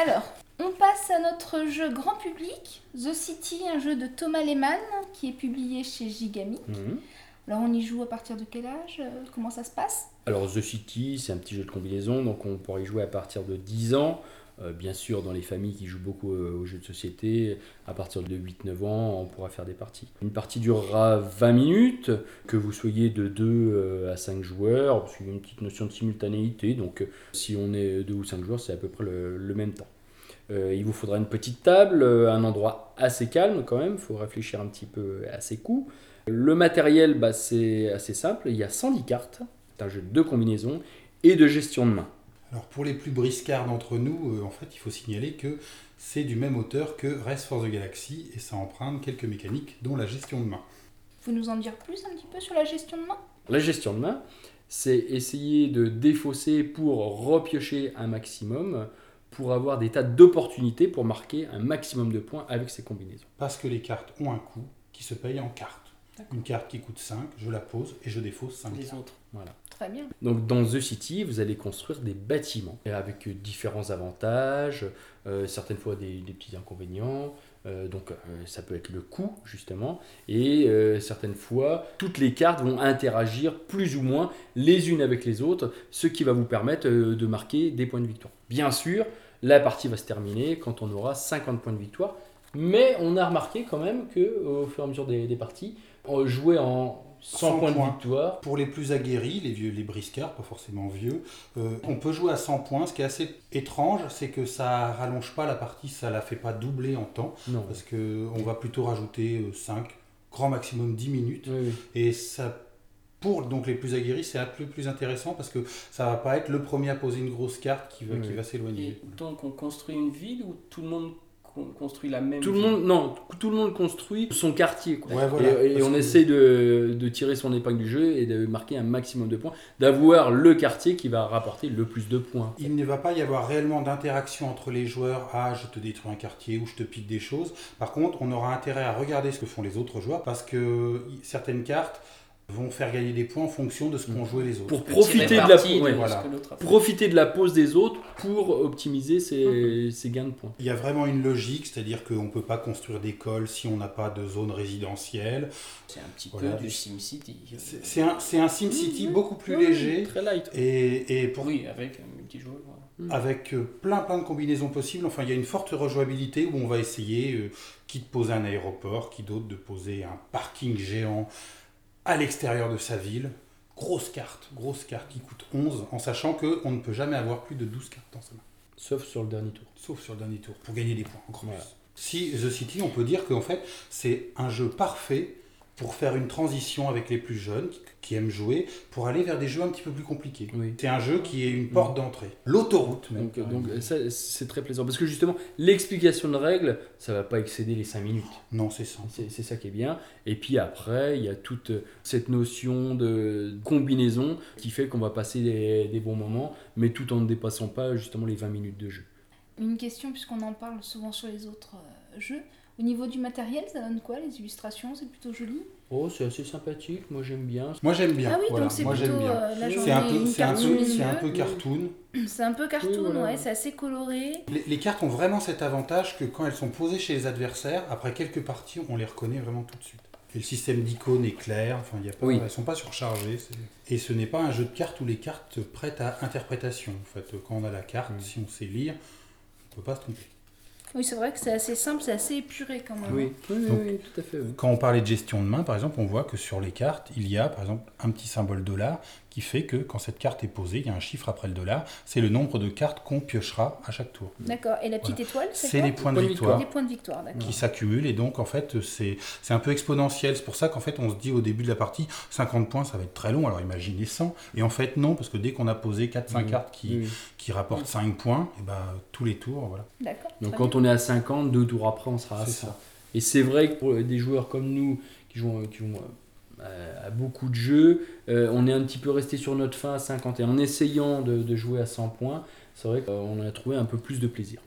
Alors, on passe à notre jeu grand public, The City, un jeu de Thomas Lehmann qui est publié chez Gigami. Mhm. Alors, on y joue à partir de quel âge Euh, Comment ça se passe? Alors The City, c'est un petit jeu de combinaison, donc on pourrait y jouer à partir de 10 ans. Euh, bien sûr, dans les familles qui jouent beaucoup euh, aux jeux de société, à partir de 8-9 ans, on pourra faire des parties. Une partie durera 20 minutes, que vous soyez de 2 à 5 joueurs, parce qu'il y a une petite notion de simultanéité, donc euh, si on est 2 ou 5 joueurs, c'est à peu près le, même temps. Euh, il vous faudra une petite table, euh, un endroit assez calme quand même, il faut réfléchir un petit peu à ses coups. Le matériel, bah, c'est assez simple, il y a 110 cartes, c'est un jeu de combinaison et de gestion de main. Alors pour les plus briscards d'entre nous, euh, en fait, il faut signaler que c'est du même auteur que Race for the Galaxy et ça emprunte quelques mécaniques, dont la gestion de main. Vous nous en dire plus un petit peu sur la gestion de main? La gestion de main, c'est essayer de défausser pour repiocher un maximum, pour avoir des tas d'opportunités pour marquer un maximum de points avec ces combinaisons. Parce que les cartes ont un coût qui se paye en cartes. Une carte qui coûte 5, je la pose et je défausse 5 Les cartes. autres. Voilà. Très bien. Donc dans The City, vous allez construire des bâtiments avec euh, différents avantages, euh, certaines fois des, des petits inconvénients. euh, donc euh, ça peut être le coût justement et euh, certaines fois toutes les cartes vont interagir plus ou moins les unes avec les autres, ce qui va vous permettre euh, de marquer des points de victoire. Bien sûr, la partie va se terminer quand on aura 50 points de victoire, mais on a remarqué quand même que au fur et à mesure des, des parties, jouait en 100, 100 points, points. de victoire. Pour les plus aguerris, les vieux, les briscards, pas forcément vieux, euh, on peut jouer à 100 points. Ce qui est assez étrange, c'est que ça rallonge pas la partie, ça la fait pas doubler en temps, Non. parce que on va plutôt rajouter 5, grand maximum 10 minutes. Oui, oui. Et ça, pour donc les plus aguerris, c'est un peu plus intéressant parce que ça va pas être le premier à poser une grosse carte qui va, Oui. qui va s'éloigner. Et donc on construit une ville où tout le monde construit la même Tout le ville monde, non, tout le monde construit son quartier. quoi. Ouais, voilà, et on que- essaie de, de tirer son épingle du jeu et de marquer un maximum de points, d'avoir le quartier qui va rapporter le plus de points. Il ne va pas y avoir réellement d'interaction entre les joueurs. Ah, je te détruis un quartier ou je te pique des choses. Par contre, on aura intérêt à regarder ce que font les autres joueurs parce que certaines cartes vont faire gagner des points en fonction de ce qu'ont joué les autres. Pour profiter de la ouais, voilà. profiter de la pause des autres pour optimiser ses, ses gains de points. Il y a vraiment une logique, c'est-à-dire qu'on ne peut pas construire d'école si on n'a pas de zone résidentielle. C'est un petit Voilà. peu du SimCity. C'est c'est un, c'est un SimCity Mmh, beaucoup plus léger Très light. et, et pour, Oui, avec un multijoueur. voilà. avec euh, plein plein de combinaisons possibles. Enfin, il y a une forte rejouabilité où on va essayer, euh, qui de poser un aéroport, qui d'autre de poser un parking géant à l'extérieur de sa ville. Grosse carte, grosse carte qui coûte 11, en sachant qu'on ne peut jamais avoir plus de 12 cartes dans sa main. Sauf sur le dernier tour. Sauf sur le dernier tour, pour gagner des points encore Voilà. plus. Si The City, on peut dire qu'en fait, c'est un jeu parfait pour faire une transition avec les plus jeunes qui, qui aiment jouer, pour aller vers des jeux un petit peu plus compliqués. Oui. C'est un jeu qui est une porte d'entrée. L'autoroute, même. Donc, euh, donc ça, c'est très plaisant. Parce que justement, l'explication de règles, ça va pas excéder les 5 minutes. Non, c'est ça. C'est c'est ça qui est bien. Et puis après, il y a toute cette notion de combinaison qui fait qu'on va passer des, des bons moments, mais tout en ne dépassant pas justement les 20 minutes de jeu. Une question, puisqu'on en parle souvent sur les autres euh, jeux. Au niveau du matériel, ça donne quoi Les illustrations, c'est plutôt joli? Oh, c'est assez sympathique, moi j'aime bien. Moi, j'aime bien. Ah oui, Voilà, donc c'est Moi, plutôt j'aime bien. euh, la C'est journée, C'est un peu, une c'est un carte sous peu, les c'est un yeux. peu cartoon. C'est un peu cartoon, Oui, voilà. ouais, c'est assez coloré. Les, les cartes ont vraiment cet avantage que quand elles sont posées chez les adversaires, après quelques parties, on les reconnaît vraiment tout de suite. Et le système d'icônes est clair, enfin, il y a pas, Oui. elles ne sont pas surchargées. Et ce n'est pas un jeu de cartes où les cartes prêtent à interprétation. En fait, quand on a la carte, Mm. si on sait lire, on ne peut pas se tromper. Oui, c'est vrai que c'est assez simple, c'est assez épuré quand même. Oui, oui, oui, Donc- oui, tout à fait. oui. Quand on parlait de gestion de main, par exemple, on voit que sur les cartes, il y a par exemple un petit symbole dollar qui fait que quand cette carte est posée, il y a un chiffre après le dollar, c'est le nombre de cartes qu'on piochera à chaque tour. D'accord, et la petite étoile, c'est les points de victoire. Les points de victoire, d'accord. qui s'accumulent et donc en fait c'est c'est un peu exponentiel. C'est pour ça qu'en fait on se dit au début de la partie 50 points ça va être très long, alors imaginez 100. Et en fait non, parce que dès qu'on a posé 4-5 Mhm. cartes qui, oui. qui rapportent 5 points, et ben, tous les tours, voilà. D'accord. Donc quand bien. on est à 50, deux tours après, on sera à C'est 100. ça. Et c'est vrai que pour des joueurs comme nous, qui jouent, qui jouent à beaucoup de jeux, euh, on est un petit peu resté sur notre fin à 50. Et en essayant de, de jouer à 100 points, c'est vrai qu'on a trouvé un peu plus de plaisir.